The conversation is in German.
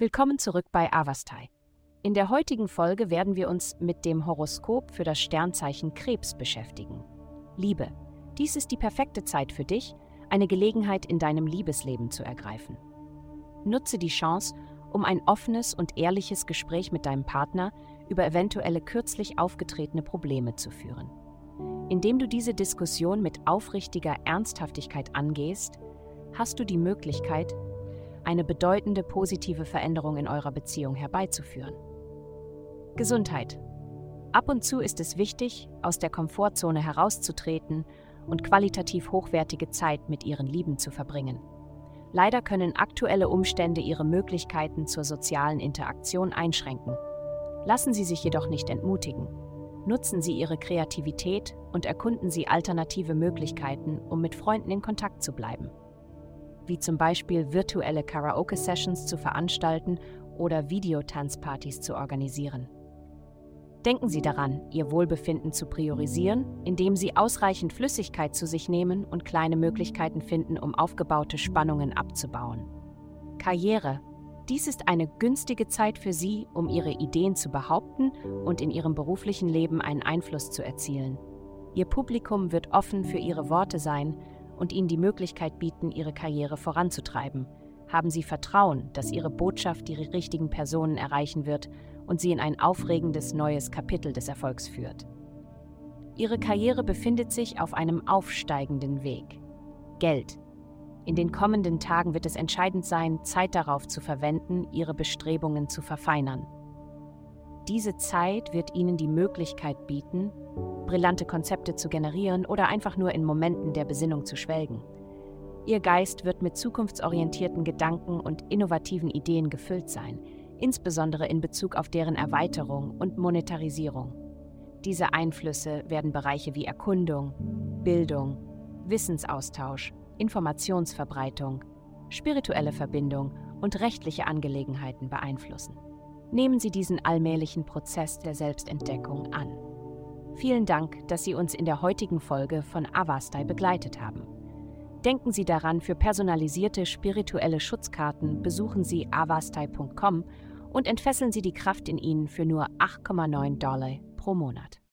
Willkommen zurück bei Avastai. In der heutigen Folge werden wir uns mit dem Horoskop für das Sternzeichen Krebs beschäftigen. Liebe. Dies ist die perfekte Zeit für dich, eine Gelegenheit in deinem Liebesleben zu ergreifen. Nutze die Chance, um ein offenes und ehrliches Gespräch mit deinem Partner über eventuelle kürzlich aufgetretene Probleme zu führen. Indem du diese Diskussion mit aufrichtiger Ernsthaftigkeit angehst, hast du die Möglichkeit, eine bedeutende positive Veränderung in eurer Beziehung herbeizuführen. Gesundheit. Ab und zu ist es wichtig, aus der Komfortzone herauszutreten und qualitativ hochwertige Zeit mit ihren Lieben zu verbringen. Leider können aktuelle Umstände ihre Möglichkeiten zur sozialen Interaktion einschränken. Lassen Sie sich jedoch nicht entmutigen. Nutzen Sie Ihre Kreativität und erkunden Sie alternative Möglichkeiten, um mit Freunden in Kontakt zu bleiben wie zum Beispiel virtuelle Karaoke-Sessions zu veranstalten oder Videotanzpartys zu organisieren. Denken Sie daran, Ihr Wohlbefinden zu priorisieren, indem Sie ausreichend Flüssigkeit zu sich nehmen und kleine Möglichkeiten finden, um aufgebaute Spannungen abzubauen. Karriere. Dies ist eine günstige Zeit für Sie, um Ihre Ideen zu behaupten und in Ihrem beruflichen Leben einen Einfluss zu erzielen. Ihr Publikum wird offen für Ihre Worte sein und ihnen die Möglichkeit bieten, ihre Karriere voranzutreiben. Haben Sie Vertrauen, dass Ihre Botschaft die richtigen Personen erreichen wird und Sie in ein aufregendes neues Kapitel des Erfolgs führt. Ihre Karriere befindet sich auf einem aufsteigenden Weg. Geld. In den kommenden Tagen wird es entscheidend sein, Zeit darauf zu verwenden, Ihre Bestrebungen zu verfeinern. Diese Zeit wird Ihnen die Möglichkeit bieten, brillante Konzepte zu generieren oder einfach nur in Momenten der Besinnung zu schwelgen. Ihr Geist wird mit zukunftsorientierten Gedanken und innovativen Ideen gefüllt sein, insbesondere in Bezug auf deren Erweiterung und Monetarisierung. Diese Einflüsse werden Bereiche wie Erkundung, Bildung, Wissensaustausch, Informationsverbreitung, spirituelle Verbindung und rechtliche Angelegenheiten beeinflussen. Nehmen Sie diesen allmählichen Prozess der Selbstentdeckung an. Vielen Dank, dass Sie uns in der heutigen Folge von Avastai begleitet haben. Denken Sie daran, für personalisierte spirituelle Schutzkarten besuchen Sie avastai.com und entfesseln Sie die Kraft in Ihnen für nur 8,9 Dollar pro Monat.